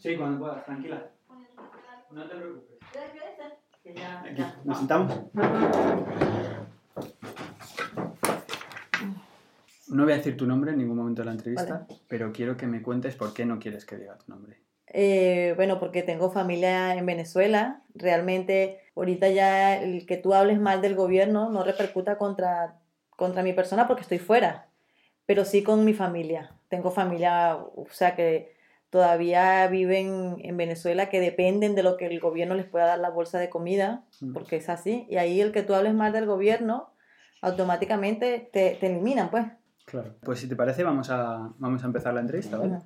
Sí, cuando puedas, tranquila. No te preocupes. Que ya- Aquí. ¿nos sentamos? No voy a decir tu nombre en ningún momento de la entrevista, pero quiero que me cuentes por qué no quieres que diga tu nombre. Eh, bueno, porque tengo familia en Venezuela. Realmente, ahorita ya el que tú hables mal del gobierno no repercuta contra, contra mi persona porque estoy fuera, pero sí con mi familia. Tengo familia, o sea, que todavía viven en Venezuela, que dependen de lo que el gobierno les pueda dar la bolsa de comida, Mm. porque es así. Y ahí el que tú hables mal del gobierno, automáticamente te, te eliminan, pues. Claro. Pues si te parece, vamos a, vamos a empezar la entrevista, ¿vale?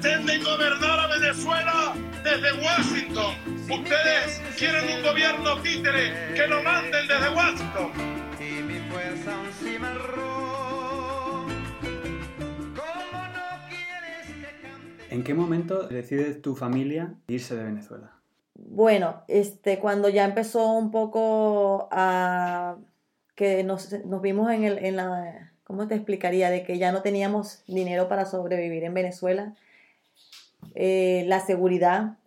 Pretenden gobernar a Venezuela desde Washington. Ustedes quieren un gobierno títere que lo manden desde Washington. ¿En qué momento decide tu familia irse de Venezuela? Bueno, este, cuando ya empezó un poco a que nos, nos vimos en el, en la, ¿cómo te explicaría? De que ya no teníamos dinero para sobrevivir en Venezuela, eh, la seguridad,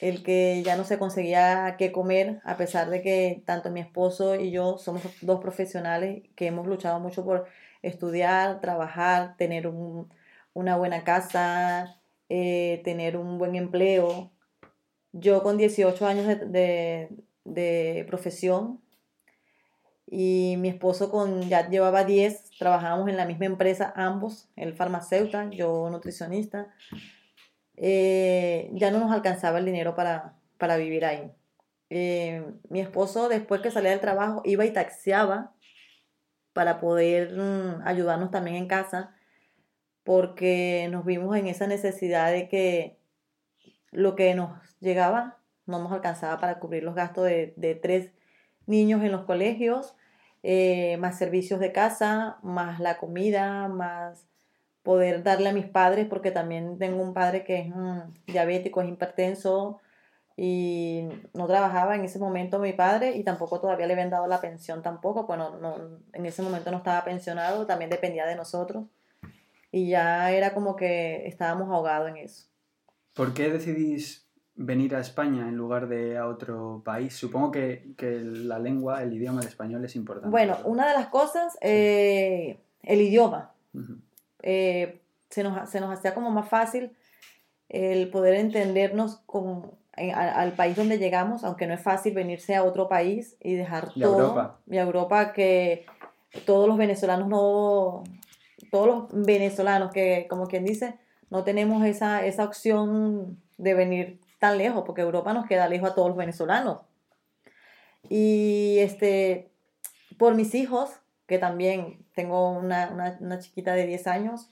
el que ya no se conseguía qué comer, a pesar de que tanto mi esposo y yo somos dos profesionales que hemos luchado mucho por estudiar, trabajar, tener un- una buena casa, eh, tener un buen empleo. Yo con 18 años de, de- profesión y mi esposo con ya llevaba 10, trabajábamos en la misma empresa ambos, él farmacéutico, yo nutricionista. Eh, ya no nos alcanzaba el dinero para, para vivir ahí. Eh, mi esposo después que salía del trabajo iba y taxiaba para poder mm, ayudarnos también en casa porque nos vimos en esa necesidad de que lo que nos llegaba no nos alcanzaba para cubrir los gastos de, de tres niños en los colegios, eh, más servicios de casa, más la comida, más poder darle a mis padres, porque también tengo un padre que es mm, diabético, es hipertenso y no trabajaba en ese momento mi padre y tampoco todavía le habían dado la pensión tampoco, bueno, no, en ese momento no estaba pensionado, también dependía de nosotros y ya era como que estábamos ahogados en eso. ¿Por qué decidís venir a España en lugar de a otro país? Supongo que, que la lengua, el idioma, el español es importante. Bueno, una de las cosas, eh, el idioma. Ujú. Eh, se, nos, se nos hacía como más fácil el poder entendernos con, en- al país donde llegamos, aunque no es fácil venirse a otro país y dejar Y todo. Europa. Y a Europa que todos los venezolanos no, todos los venezolanos que, como quien dice, no tenemos esa, esa opción de venir tan lejos, porque Europa nos queda lejos a todos los venezolanos. Y este, por mis hijos, que también tengo una, una, chiquita de 10 años,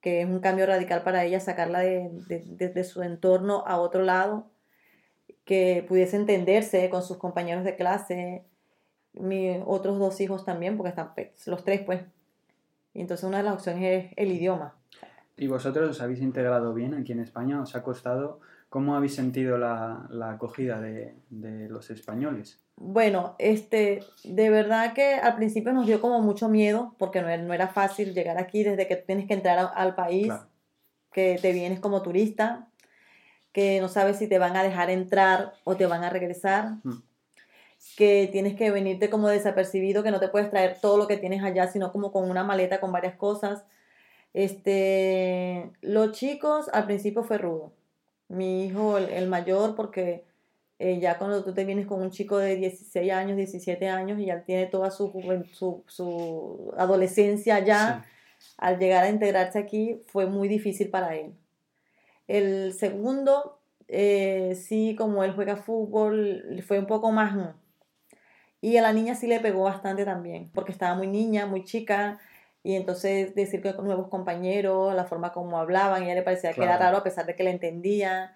que es un cambio radical para ella, sacarla de, de- de- su entorno a otro lado, que pudiese entenderse con sus compañeros de clase, mis otros dos hijos también, porque están pe- los tres, pues. Y entonces una de las opciones es el idioma. ¿Y vosotros os habéis integrado bien aquí en España? ¿Os ha costado? ¿Cómo habéis sentido la, la acogida de los españoles? Bueno, este, de verdad que al principio nos dio como mucho miedo, porque no era, no era fácil llegar aquí desde que tienes que entrar a- al país, Claro. que te vienes como turista, que no sabes si te van a dejar entrar o te van a regresar, Mm. que tienes que venirte como desapercibido, que no te puedes traer todo lo que tienes allá, sino como con una maleta con varias cosas. Este, los chicos al principio fue rudo. Mi hijo, el, el mayor, porque eh, ya cuando tú te vienes con un chico de 16 años, 17 años y ya tiene toda su, su, su adolescencia ya, al llegar a integrarse aquí fue muy difícil para él. El segundo, eh, sí, como él juega fútbol, fue un poco más... Y a la niña sí le pegó bastante también, porque estaba muy niña, muy chica, y entonces decir que con nuevos compañeros, la forma como hablaban, ella le parecía que era raro a pesar de que la entendía.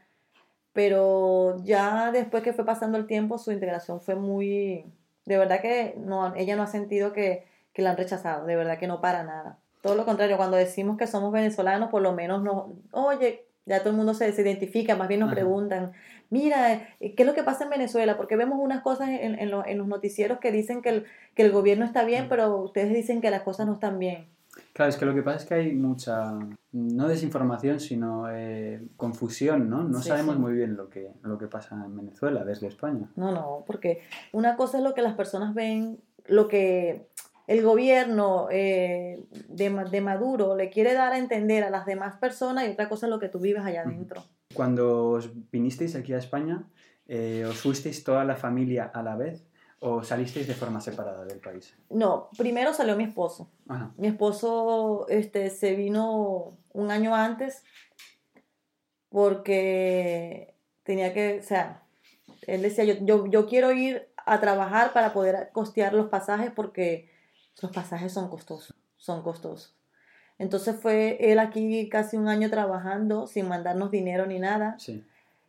Pero ya después que fue pasando el tiempo, su integración fue muy... De verdad que no, ella no ha sentido que, que la han rechazado, de verdad que no para nada. Todo lo contrario, cuando decimos que somos venezolanos, por lo menos nos, oye, ya todo el mundo se, se identifica, más bien nos Ajá. preguntan, mira, eh, ¿qué es lo que pasa en Venezuela? Porque vemos unas cosas en, en lo- en los noticieros que dicen que el, que el gobierno está bien, Mm. pero ustedes dicen que las cosas no están bien. Claro, es que lo que pasa es que hay mucha, no desinformación, sino eh, confusión, ¿no? No Sí, sabemos sí. muy bien lo que, lo que pasa en Venezuela desde España. No, no, porque una cosa es lo que las personas ven, lo que el gobierno eh, de, de Maduro le quiere dar a entender a las demás personas y otra cosa es lo que tú vives allá adentro. Cuando os vinisteis aquí a España, eh, ¿os fuisteis toda la familia a la vez o salisteis de forma separada del país? No, primero salió mi esposo. Ajá. Mi esposo este, se vino un año antes porque tenía que, o sea, él decía, yo, yo, yo quiero ir a trabajar para poder costear los pasajes porque los pasajes son costosos, son costosos. Entonces fue él aquí casi un año trabajando sin mandarnos dinero ni nada Sí.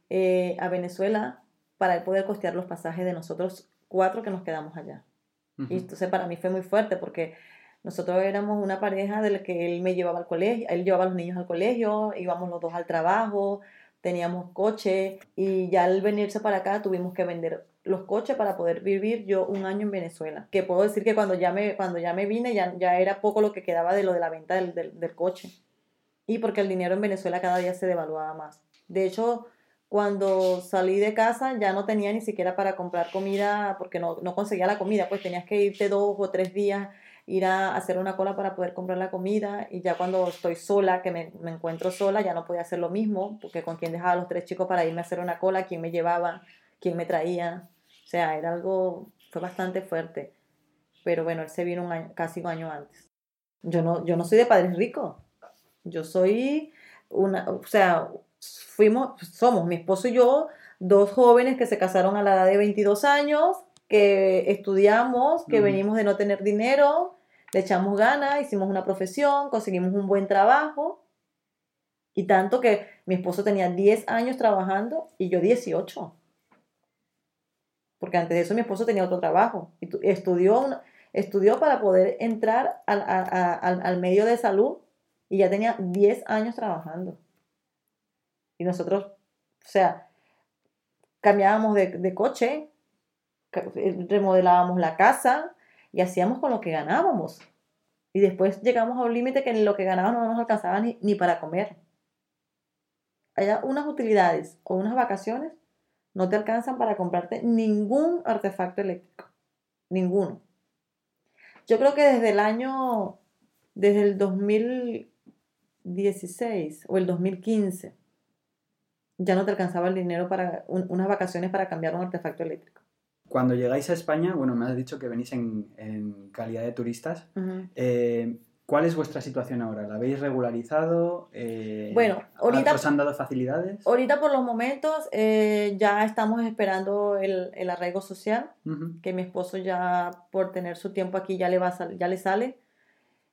eh, a Venezuela para poder costear los pasajes de nosotros cuatro que nos quedamos allá. Ujú. Y entonces para mí fue muy fuerte porque nosotros éramos una pareja de la que él me llevaba al colegio, él llevaba a los niños al colegio, íbamos los dos al trabajo, teníamos coche y ya al venirse para acá tuvimos que vender los coches para poder vivir yo un año en Venezuela. Que puedo decir que cuando ya me, cuando ya me vine ya, ya era poco lo que quedaba de lo de la venta del, del, del coche. Y porque el dinero en Venezuela cada día se devaluaba más. De hecho, cuando salí de casa ya no tenía ni siquiera para comprar comida porque no, no conseguía la comida, pues tenías que irte dos o tres días, ir a hacer una cola para poder comprar la comida y ya cuando estoy sola, que me, me encuentro sola, ya no podía hacer lo mismo, porque con quién dejaba a los tres chicos para irme a hacer una cola, quién me llevaba, quién me traía, o sea, era algo, fue bastante fuerte, pero bueno, él se vino un año, casi un año antes. Yo no, yo no soy de padres ricos, yo soy una, o sea, fuimos, somos mi esposo y yo, dos jóvenes que se casaron a la edad de 22 años, que estudiamos, que venimos de no tener dinero, le echamos ganas, hicimos una profesión, conseguimos un buen trabajo. Y tanto que mi esposo tenía 10 años trabajando y yo 18. Porque antes de eso mi esposo tenía otro trabajo. Y tu- estudió, una- estudió para poder entrar al, a- a- al- al medio de salud y ya tenía 10 años trabajando. Y nosotros, o sea, cambiábamos de, de coche, eh, remodelábamos la casa y hacíamos con lo que ganábamos. Y después llegamos a un límite que lo que ganábamos no nos alcanzaba ni, ni para comer. Hay unas utilidades o unas vacaciones no te alcanzan para comprarte ningún artefacto eléctrico. Ninguno. Yo creo que desde el año, desde el 2016 o el 2015, ya no te alcanzaba el dinero para un- unas vacaciones para cambiar un artefacto eléctrico. Cuando llegáis a España, bueno, me has dicho que venís en, en calidad de turistas. Eh, ¿Cuál es vuestra situación ahora? ¿La habéis regularizado? Eh, Bueno, ahorita- ¿Os han dado facilidades? Ahorita por los momentos eh, ya estamos esperando el, el arraigo social, que mi esposo ya por tener su tiempo aquí ya le, va a ya le sale,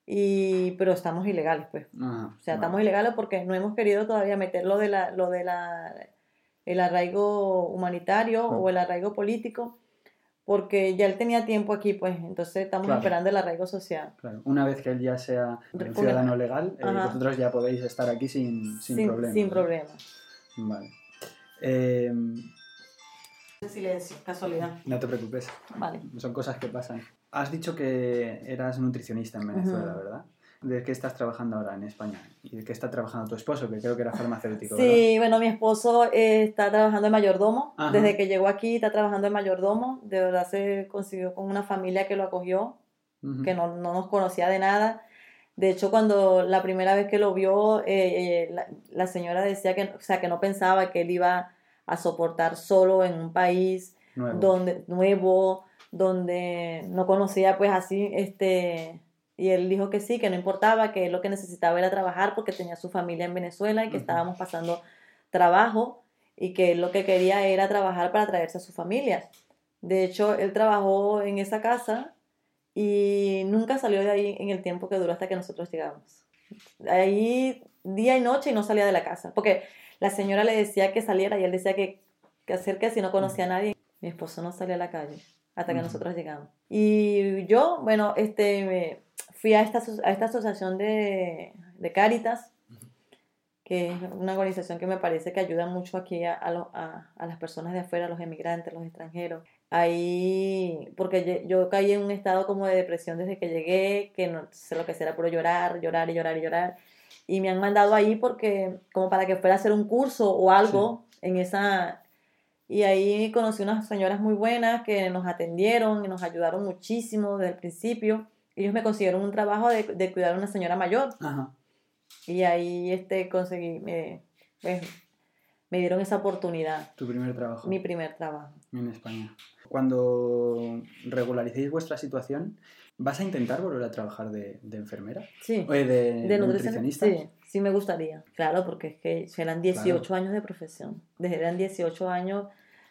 y, pero estamos ilegales pues. O sea, estamos ilegales porque no hemos querido todavía meter lo de la, lo de la, el arraigo humanitario o el arraigo político, porque ya él tenía tiempo aquí, pues, entonces estamos Claro. esperando el arraigo social. Claro, una vez que él ya sea un ciudadano legal, eh, vosotros ya podéis estar aquí sin, sin, problema. Sin ¿no? problema. Vale. Eh, Silencio, casualidad. no te preocupes, Vale. son cosas que pasan. Has dicho que eras nutricionista en Venezuela, Ujú. ¿verdad? ¿De qué estás trabajando ahora en España? ¿Y de qué está trabajando tu esposo? Que creo que era farmacéutico, Sí, bueno, mi esposo eh, está trabajando de mayordomo. Ajá. Desde que llegó aquí está trabajando de mayordomo. De verdad se consiguió con una familia que lo acogió, ¿verdad? Ujú. que no, no nos conocía de nada. De hecho, cuando la primera vez que lo vio, eh, eh, la, la señora decía que, o sea, que no pensaba que él iba a soportar solo en un país Nuevo. donde nuevo, donde no conocía pues así, este, y él dijo que sí, que no importaba, que él lo que necesitaba era trabajar porque tenía su familia en Venezuela y que estábamos pasando trabajo y que él lo que quería era trabajar para traerse a su familia. De hecho, él trabajó en esa casa y nunca salió de ahí en el tiempo que duró hasta que nosotros llegamos. Ahí día y noche y no salía de la casa, porque la señora le decía que saliera y él decía que, que hacer que si no conocía a nadie. Mi esposo no salía a la calle hasta que Ujú. nosotros llegamos. Y yo, bueno, este, me- fui a esta, a esta asociación de, de Cáritas, que es una organización que me parece que ayuda mucho aquí a, a lo- a- a las personas de afuera, a los emigrantes, los extranjeros. Ahí, porque yo caí en un estado como de depresión desde que llegué, que no sé lo que era, pero llorar, llorar y llorar y llorar. Y me han mandado ahí porque, como para que fuera a hacer un curso o algo en esa... Y ahí conocí unas señoras muy buenas que nos atendieron y nos ayudaron muchísimo desde el principio. Ellos me consiguieron un trabajo de, de cuidar a una señora mayor. Ajá. Y ahí este, conseguí, me, pues, me dieron esa oportunidad, Tu primer trabajo mi primer trabajo. en España. Cuando regularicéis vuestra situación, ¿vas a intentar volver a trabajar de, de enfermera? Sí, Oye, de, de nutricionista. sí, sí me gustaría. Claro, porque es que serán 18 años de profesión. Desde eran 18 años,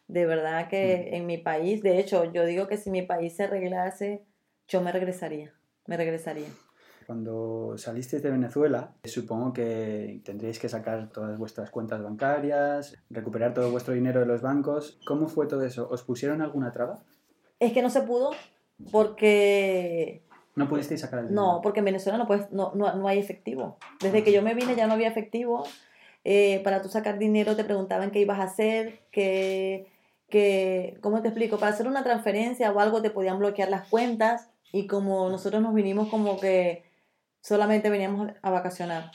de verdad que Mm. en mi país, de hecho, yo digo que si mi país se arreglase, yo me regresaría, me regresaría. Cuando salisteis de Venezuela, supongo que tendríais que sacar todas vuestras cuentas bancarias, recuperar todo vuestro dinero de los bancos. ¿Cómo fue todo eso? ¿Os pusieron alguna traba? Es que no se pudo porque ¿No pudisteis sacar el dinero? No, porque en Venezuela no, puedes, no, no, no hay efectivo. Desde que yo me vine ya no había efectivo. Eh, para tú sacar dinero te preguntaban qué ibas a hacer, que, que, ¿cómo te explico? Para hacer una transferencia o algo te podían bloquear las cuentas y como nosotros nos vinimos como que solamente veníamos a vacacionar.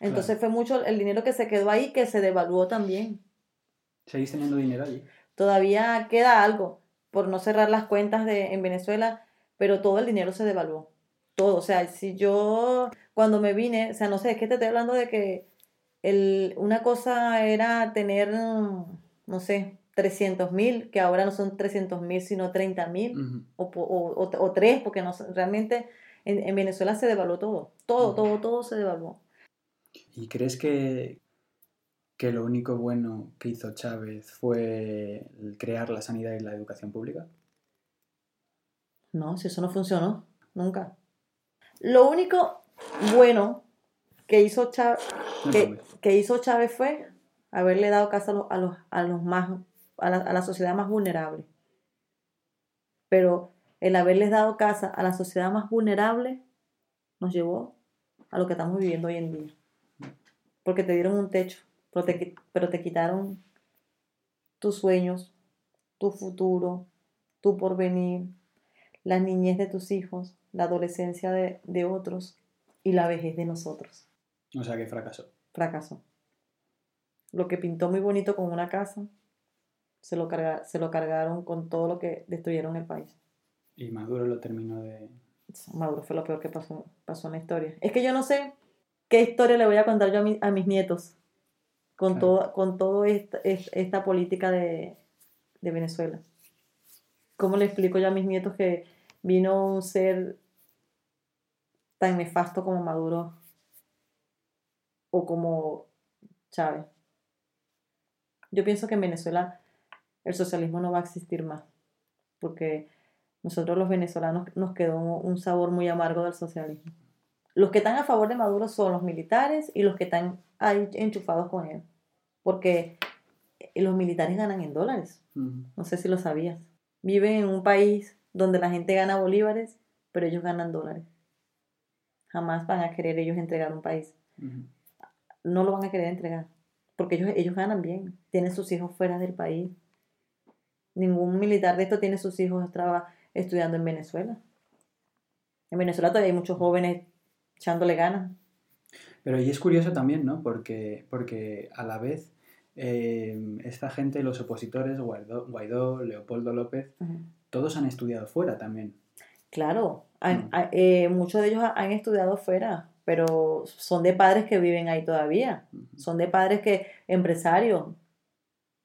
Entonces fue mucho el dinero que se quedó ahí que se devaluó también. ¿Seguís teniendo dinero allí? Todavía queda algo por no cerrar las cuentas de, en Venezuela, pero todo el dinero se devaluó. Todo. O sea, si yo cuando me vine, o sea, no sé, es que te estoy hablando de que el, una cosa era tener, no sé, 300 mil, que ahora no son 300 mil, sino 30 mil, o, o, o, o tres, porque no, realmente en, en Venezuela se devaluó todo. Todo, todo, todo se devaluó. ¿Y crees que, que lo único bueno que hizo Chávez fue crear la sanidad y la educación pública? No, si eso no funcionó, nunca. Lo único bueno que hizo Chávez, que, que hizo Chávez fue haberle dado casa a los, a los, a los más, a la, a la sociedad más vulnerable. Pero el haberles dado casa a la sociedad más vulnerable nos llevó a lo que estamos viviendo hoy en día. Porque te dieron un techo, pero te, qui- pero te quitaron tus sueños, tu futuro, tu porvenir, la niñez de tus hijos, la adolescencia de, de otros y la vejez de nosotros. O sea, que fracasó. Fracasó. Lo que pintó muy bonito con una casa, se lo, carga- se lo cargaron con todo lo que destruyeron el país. Y Maduro lo terminó de... Maduro fue lo peor que pasó, pasó en la historia. Es que yo no sé qué historia le voy a contar yo a, mi- a mis nietos con, Claro. todo, con todo esta, es- esta política de, de Venezuela. ¿Cómo le explico yo a mis nietos que vino un ser tan nefasto como Maduro o como Chávez? Yo pienso que en Venezuela el socialismo no va a existir más, porque nosotros los venezolanos nos quedó un sabor muy amargo del socialismo. Los que están a favor de Maduro son los militares y los que están ahí enchufados con él, porque los militares ganan en dólares. No sé si lo sabías. Viven en un país donde la gente gana bolívares, pero ellos ganan dólares. Jamás van a querer ellos entregar un país. No lo van a querer entregar, porque ellos, ellos ganan bien. Tienen sus hijos fuera del país. Ningún militar de esto tiene sus hijos traba- estudiando en Venezuela. En Venezuela todavía hay muchos jóvenes echándole ganas. Pero y es curioso también, ¿no? Porque, porque a la vez eh, esta gente, los opositores, Guaidó, Guaidó, Leopoldo López, todos han estudiado fuera también. Claro, han- Mm. eh, muchos de ellos ha- han estudiado fuera, pero son de padres que viven ahí todavía. Son de padres que, empresarios.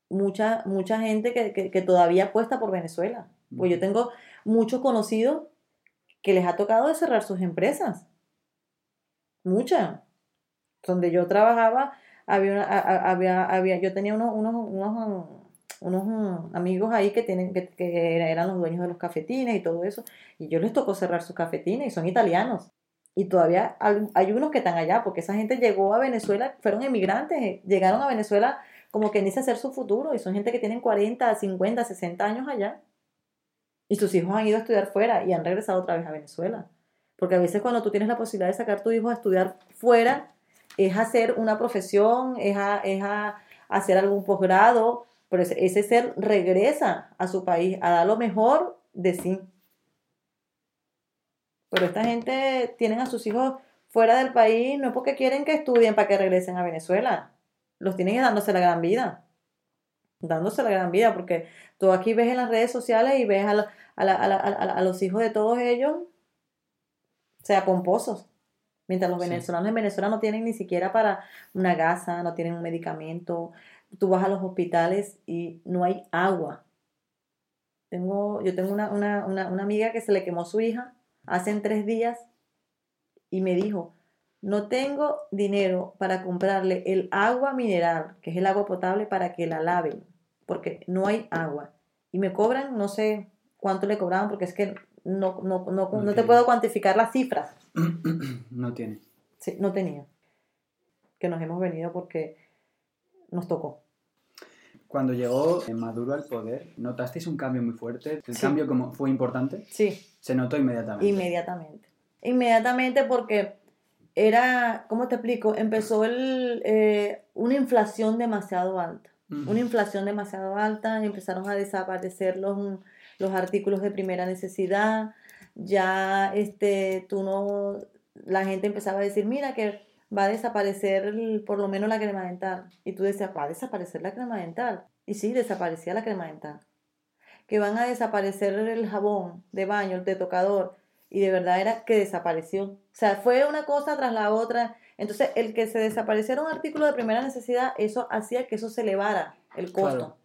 Mucha, mucha gente que, que- que todavía apuesta por Venezuela. Pues yo tengo muchos conocidos que les ha tocado cerrar sus empresas. Muchas. Donde yo trabajaba, había, había, había yo tenía unos, unos, unos, unos amigos ahí que, tienen, que, que eran los dueños de los cafetines y todo eso. Y yo les tocó cerrar sus cafetines y son italianos. Y todavía hay, unos que están allá, porque esa gente llegó a Venezuela, fueron emigrantes, eh, llegaron a Venezuela como que dice hacer su futuro y son gente que tienen 40, 50, 60 años allá. Y sus hijos han ido a estudiar fuera y han regresado otra vez a Venezuela. Porque a veces cuando tú tienes la posibilidad de sacar a tu hijo a estudiar fuera, es hacer una profesión, es, a, es a hacer algún posgrado, pero ese, ese ser regresa a su país a dar lo mejor de sí. Pero esta gente tienen a sus hijos fuera del país, no es porque quieren que estudien para que regresen a Venezuela. Los tienen dándose la gran vida. Dándose la gran vida, porque tú aquí ves en las redes sociales y ves a, la- a la- a la- a la- a los hijos de todos ellos, o sea, pomposos. Mientras los Sí. venezolanos en Venezuela no tienen ni siquiera para una gasa, no tienen un medicamento. Tú vas a los hospitales y no hay agua. Tengo, yo tengo una, una, una, una amiga que se le quemó su hija hace tres días y me dijo, no tengo dinero para comprarle el agua mineral, que es el agua potable, para que la laven, porque no hay agua. Y me cobran, no sé cuánto le cobraban, porque es que no, no, no, no te puedo cuantificar las cifras. no tiene. Sí, no tenía. Que nos hemos venido porque nos tocó. Cuando llegó eh, Maduro al poder, ¿notasteis un cambio muy fuerte? ¿El Sí. cambio como fue importante? Sí, Se notó inmediatamente. inmediatamente. Inmediatamente porque era, ¿cómo te explico? Empezó el, eh, una inflación demasiado alta. Una inflación demasiado alta, empezaron a desaparecer los, los artículos de primera necesidad, ya este, tú no, la gente empezaba a decir, mira que va a desaparecer el- por lo menos la crema dental. Y tú decías, va a desaparecer la crema dental. Y sí, desaparecía la crema dental. Que van a desaparecer el jabón de baño, el de tocador. Y de verdad era que desapareció. O sea, fue una cosa tras la otra. Entonces, el que se desapareciera un artículo de primera necesidad, eso hacía que eso se elevara el costo. Claro.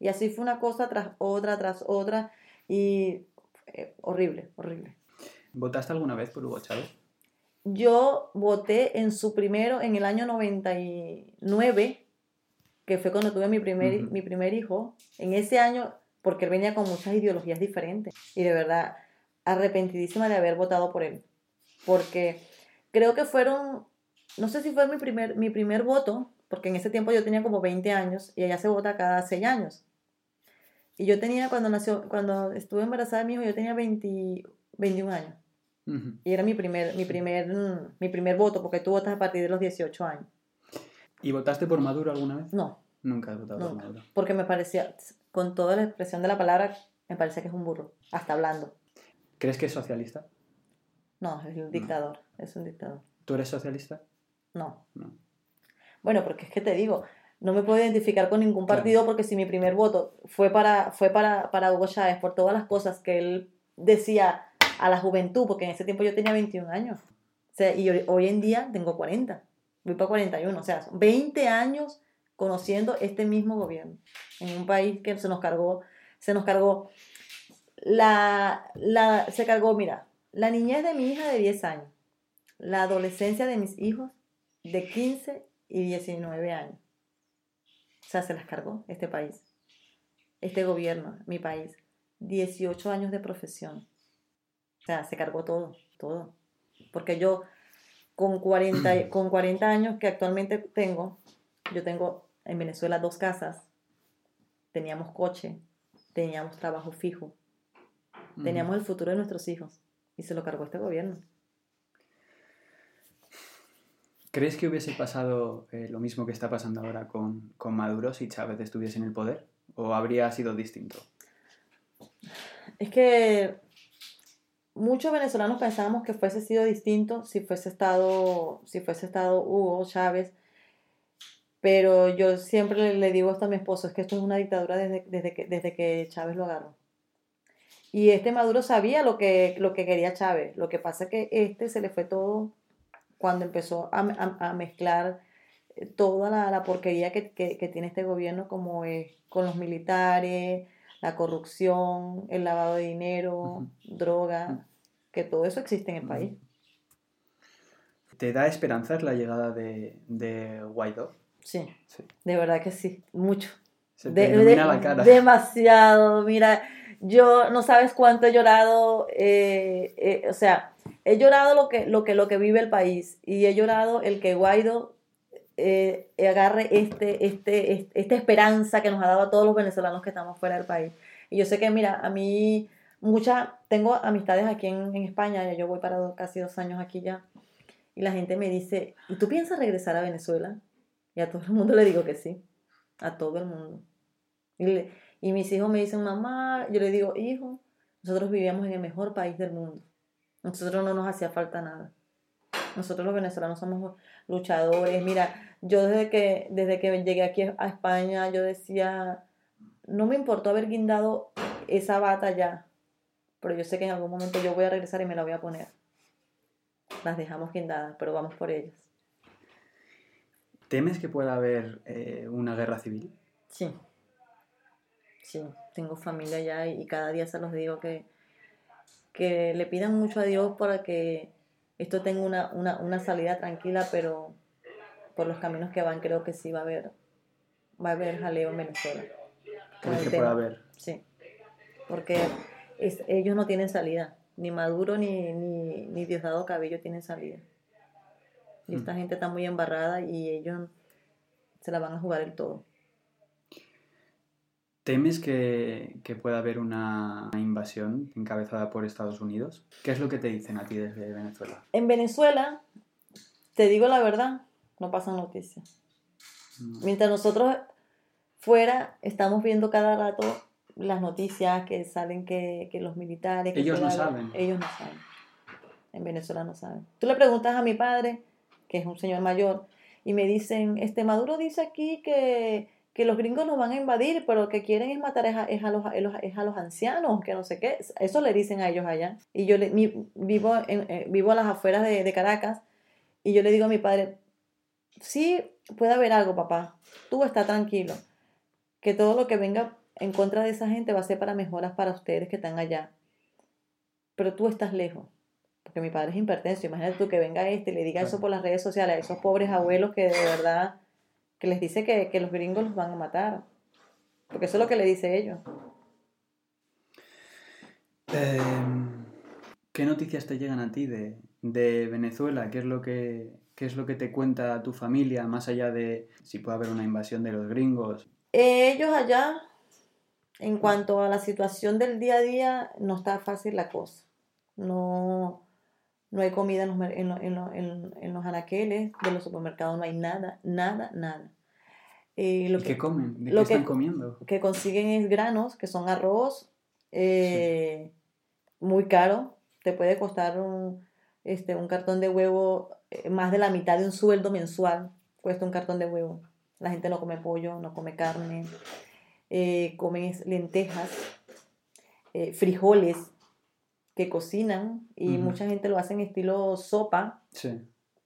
Y así fue una cosa tras otra, tras otra. Y eh, horrible, horrible. ¿Votaste alguna vez por Hugo Chávez? Yo voté en su primero, en el año 99, que fue cuando tuve mi primer, Ujú. mi primer hijo. En ese año, porque él venía con muchas ideologías diferentes. Y de verdad, arrepentidísima de haber votado por él. Porque creo que fueron, no sé si fue mi primer, mi primer voto, porque en ese tiempo yo tenía como 20 años y allá se vota cada 6 años. Y yo tenía, cuando nació, cuando estuve embarazada de mi hijo, yo tenía 20 21 años. Ujú. Y era mi primer, mi primer, mi primer voto, porque tú votas a partir de los 18 años. ¿Y votaste por Maduro alguna vez? No, Nunca he votado por Nunca. Maduro. porque me parecía, con toda la expresión de la palabra, me parece que es un burro, hasta hablando. ¿Crees que es socialista? No, es un dictador, es un dictador. ¿Tú eres socialista? No. No. Bueno, porque es que te digo, no me puedo identificar con ningún Claro. partido porque si mi primer voto fue para, fue para, para Hugo Chávez por todas las cosas que él decía a la juventud, porque en ese tiempo yo tenía 21 años. O sea, y hoy, hoy en día tengo 40. Voy para 41. O sea, son 20 años conociendo este mismo gobierno. En un país que se nos cargó, se nos cargó la, la, se cargó, mira, la niñez de mi hija de 10 años, la adolescencia de mis hijos de 15 y 19 años. O sea, se las cargó este país, este gobierno, mi país. 18 años de profesión. O sea, se cargó todo, todo. Porque yo, con 40, y- con 40 años que actualmente tengo, yo tengo en Venezuela dos casas, teníamos coche, teníamos trabajo fijo. Teníamos el futuro de nuestros hijos. Y se lo cargó este gobierno. ¿Crees que hubiese pasado eh, lo mismo que está pasando ahora con, con Maduro si Chávez estuviese en el poder? ¿O habría sido distinto? Es que muchos venezolanos pensábamos que fuese sido distinto si fuese estado, si fuese estado Hugo Chávez, pero yo siempre le, digo esto a mi esposo, es que esto es una dictadura desde, desde, que, desde que Chávez lo agarró. Y este Maduro sabía lo que, lo que quería Chávez, lo que pasa es que este se le fue todo cuando empezó a, a- a mezclar eh, toda la, la porquería que, que- que tiene este gobierno como es con los militares, la corrupción, el lavado de dinero, droga, que todo eso existe en el país. ¿Te da esperanzas la llegada de, de Guaidó? Sí, Sí. de verdad que sí, mucho. Se te De- ilumina de- la cara. Demasiado, mira, yo no sabes cuánto he llorado, eh, eh, o sea, he llorado lo que, lo, que, lo que vive el país y he llorado el que Guaido eh, agarre este, este, este- esta esperanza que nos ha dado a todos los venezolanos que estamos fuera del país. Y yo sé que, mira, a mí mucha, tengo amistades aquí en, en España, yo voy para casi dos años aquí ya, y la gente me dice, ¿y tú piensas regresar a Venezuela? Y a todo el mundo le digo que sí, a todo el mundo. Y, le- y mis hijos me dicen, mamá, yo le digo, hijo, nosotros vivíamos en el mejor país del mundo. Nosotros no nos hacía falta nada. Nosotros los venezolanos somos luchadores. Mira, yo desde que, desde que llegué aquí a España, yo decía, no me importó haber guindado esa bata ya, pero yo sé que en algún momento yo voy a regresar y me la voy a poner. Las dejamos guindadas, pero vamos por ellas. ¿Temes que pueda haber eh, una guerra civil? Sí. Sí, tengo familia allá y, cada día se los digo que, que le pidan mucho a Dios para que esto tenga una, una, una salida tranquila, pero por los caminos que van creo que sí va a haber, va a haber jaleo en Venezuela. con ¿Crees el que pueda tema. haber? Sí, porque es- ellos no tienen salida, ni Maduro ni, ni, ni Diosdado Cabello tienen salida. Y esta gente está muy embarrada y ellos se la van a jugar el todo. ¿Temes que, que pueda haber una invasión encabezada por Estados Unidos? ¿Qué es lo que te dicen a ti desde Venezuela? En Venezuela, te digo la verdad, no pasan noticias. Mm. Mientras nosotros fuera estamos viendo cada rato las noticias que salen que, que los militares... que Ellos no saben. Ellos no saben. En Venezuela no saben. Tú le preguntas a mi padre, que es un señor mayor, y me dicen, este Maduro dice aquí que, que los gringos nos van a invadir, pero que quieren es matar es a, es a los, es a los ancianos, que no sé qué. Eso le dicen a ellos allá. Y yo le, mi- vivo, en, eh, vivo a las afueras de, de Caracas, y yo le digo a mi padre, sí puede haber algo, papá. Tú está tranquilo. Que todo lo que venga en contra de esa gente va a ser para mejoras para ustedes que están allá. Pero tú estás lejos. Porque mi padre es hipertenso. Imagínate tú que venga este y le diga eso por las redes sociales a esos pobres abuelos que de verdad, que les dice que, que los gringos los van a matar. Porque eso es lo que le dice ellos. Em, ¿Qué noticias te llegan a ti de, de Venezuela? ¿Qué es, lo que, ¿Qué es lo que te cuenta tu familia, más allá de si puede haber una invasión de los gringos? Ellos allá, en cuanto a la situación del día a día, no está fácil la cosa. No, no hay comida en los, en, lo- en lo- en- en los anaqueles de los supermercados, no hay nada, nada, nada. Eh, lo ¿Y que, qué comen? ¿De lo qué que- están comiendo? que consiguen es granos, que son arroz, eh, muy caro. Te puede costar un, este, un cartón de huevo, eh, más de la mitad de un sueldo mensual, cuesta un cartón de huevo. La gente no come pollo, no come carne, comen lentejas, frijoles que cocinan y mucha gente lo hace en estilo sopa Sí.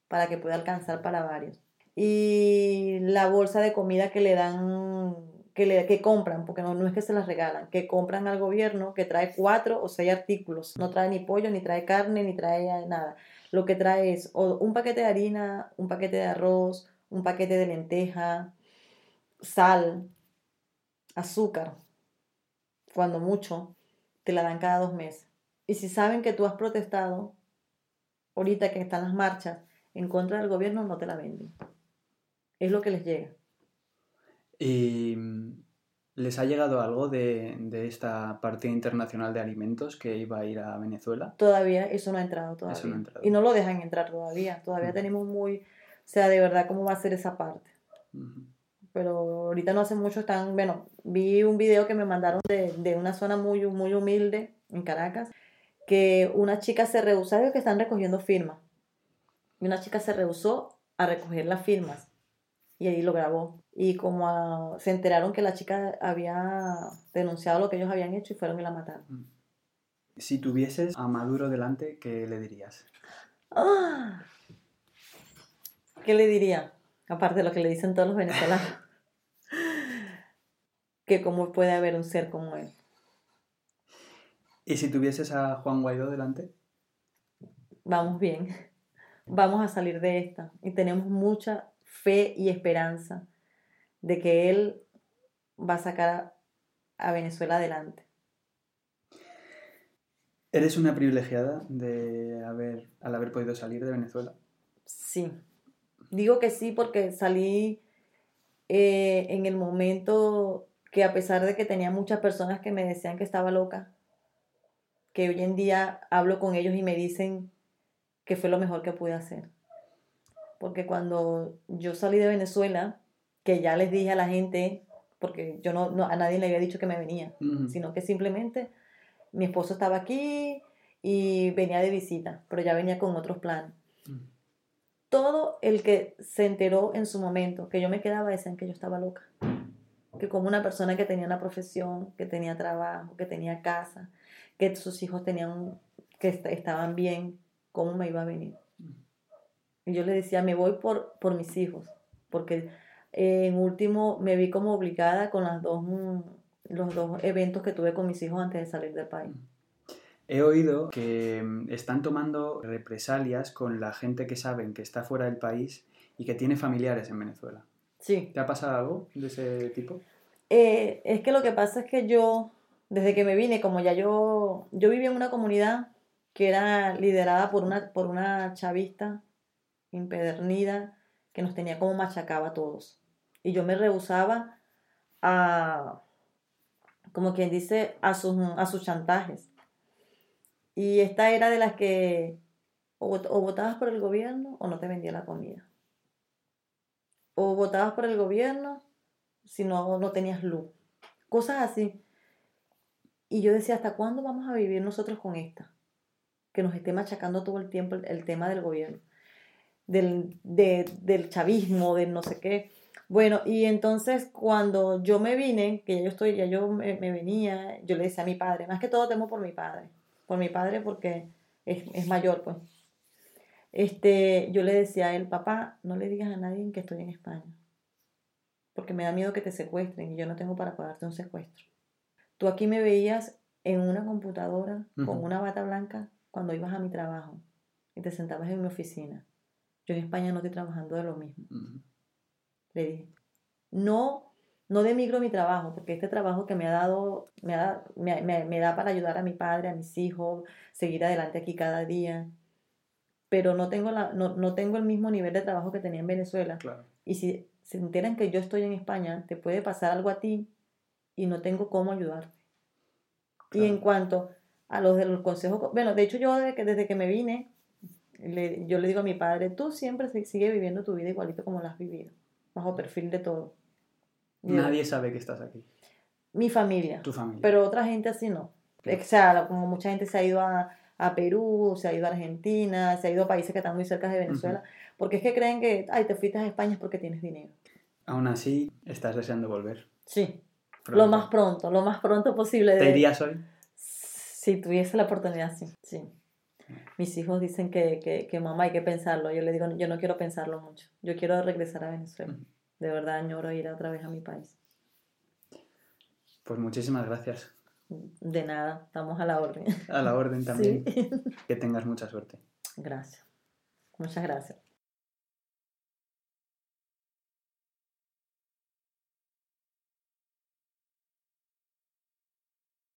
para que pueda alcanzar para varios. Y la bolsa de comida que le dan, que, le, que compran, porque no, no es que se las regalan, que compran al gobierno, que trae cuatro o seis artículos. No trae ni pollo, ni trae carne, ni trae nada. Lo que trae es o un paquete de harina, un paquete de arroz, un paquete de lenteja, sal, azúcar, cuando mucho, te la dan cada dos meses. Y si saben que tú has protestado, ahorita que están las marchas en contra del gobierno, no te la venden. Es lo que les llega. ¿Y mm, les ha llegado algo de, de esta partida internacional de alimentos que iba a ir a Venezuela? Todavía eso no ha entrado todavía. Eso no ha entrado. Y no lo dejan entrar todavía. Todavía Mm. tenemos muy, o sea, de verdad cómo va a ser esa parte. Ujú. Pero ahorita no hace mucho están, bueno, vi un video que me mandaron de, de una zona muy, muy humilde en Caracas, que una chica se rehusó, ¿sabes que están recogiendo firmas? Y una chica se rehusó a recoger las firmas. Y ahí lo grabó. Y como se enteraron que la chica había denunciado lo que ellos habían hecho y fueron y la mataron. Si tuvieses a Maduro delante, ¿qué le dirías? ¡Ah! ¿Qué le diría? Aparte de lo que le dicen todos los venezolanos. que cómo puede haber un ser como él. ¿Y si tuvieses a Juan Guaidó delante? Vamos bien. Vamos a salir de esta. Y tenemos mucha fe y esperanza de que él va a sacar a, Venezuela adelante. ¿Eres una privilegiada de haber, al haber podido salir de Venezuela? Sí. Digo que sí porque salí eh, en el momento que a pesar de que tenía muchas personas que me decían que estaba loca, que hoy en día hablo con ellos y me dicen que fue lo mejor que pude hacer. Porque cuando yo salí de Venezuela, que ya les dije a la gente, porque yo no, no- a nadie le había dicho que me venía, sino que simplemente mi esposo estaba aquí y venía de visita, pero ya venía con otros planes. Todo el que se enteró en su momento que yo me quedaba decían que yo estaba loca. Que como una persona que tenía una profesión, que tenía trabajo, que tenía casa, que sus hijos tenían, que est- estaban bien, ¿cómo me iba a venir? Y yo le decía, me voy por, por mis hijos, porque eh, en último me vi como obligada con las dos, mm, los dos eventos que tuve con mis hijos antes de salir del país. He oído que mm, están tomando represalias con la gente que saben que está fuera del país y que tiene familiares en Venezuela. Sí. ¿Te ha pasado algo de ese tipo? Eh, es que lo que pasa es que yo, desde que me vine, como ya yo, yo vivía en una comunidad que era liderada por una, por una chavista impedernida que nos tenía como machacaba a todos. Y yo me rehusaba a, como quien dice, a sus, a sus chantajes. Y esta era de las que o, o votabas por el gobierno o no te vendía la comida. O votabas por el gobierno si no, no tenías luz. Cosas así. Y yo decía, ¿hasta cuándo vamos a vivir nosotros con esta? Que nos esté machacando todo el tiempo el, tema del gobierno, del, de- del chavismo, del no sé qué. Bueno, y entonces cuando yo me vine, que ya yo estoy, ya yo me, me venía, yo le decía a mi padre, más que todo temo por mi padre, por mi padre porque es, es mayor, pues. Este, yo le decía a él, papá, no le digas a nadie que estoy en España porque me da miedo que te secuestren y yo no tengo para pagarte un secuestro. Tú aquí me veías en una computadora con una bata blanca cuando ibas a mi trabajo y te sentabas en mi oficina. Yo en España no estoy trabajando de lo mismo. Le dije, no, no demigro mi trabajo, porque este trabajo que me ha dado, me, ha- me, me- me da para ayudar a mi padre, a mis hijos, seguir adelante aquí cada día. Pero no tengo, la, no, no tengo el mismo nivel de trabajo que tenía en Venezuela. Claro. Y si se enteran que yo estoy en España, te puede pasar algo a ti y no tengo cómo ayudarte. Y en cuanto a los de los consejos, co- bueno, de hecho yo desde que, desde que me vine, le- yo le digo a mi padre, tú siempre si- sigue viviendo tu vida igualito como la has vivido, bajo perfil de todo. Y Nadie sabe que estás aquí. Mi familia, Tu familia. pero otra gente así no. O sea, como mucha gente se ha ido a, a Perú, se ha ido a Argentina, se ha ido a países que están muy cerca de Venezuela, porque es que creen que, ay, te fuiste a España es porque tienes dinero. Aún así, estás deseando volver. Sí, lo Pronto. más pronto, lo más pronto posible. ¿Te de- irías hoy? Si tuviese la oportunidad, sí. sí. Mis hijos dicen que, que, que mamá hay que pensarlo. Yo le digo, yo no quiero pensarlo mucho. Yo quiero regresar a Venezuela. De verdad añoro ir otra vez a mi país. Pues muchísimas gracias. De nada, estamos a la orden. A la orden también. Sí. Que tengas mucha suerte. Gracias. Muchas gracias.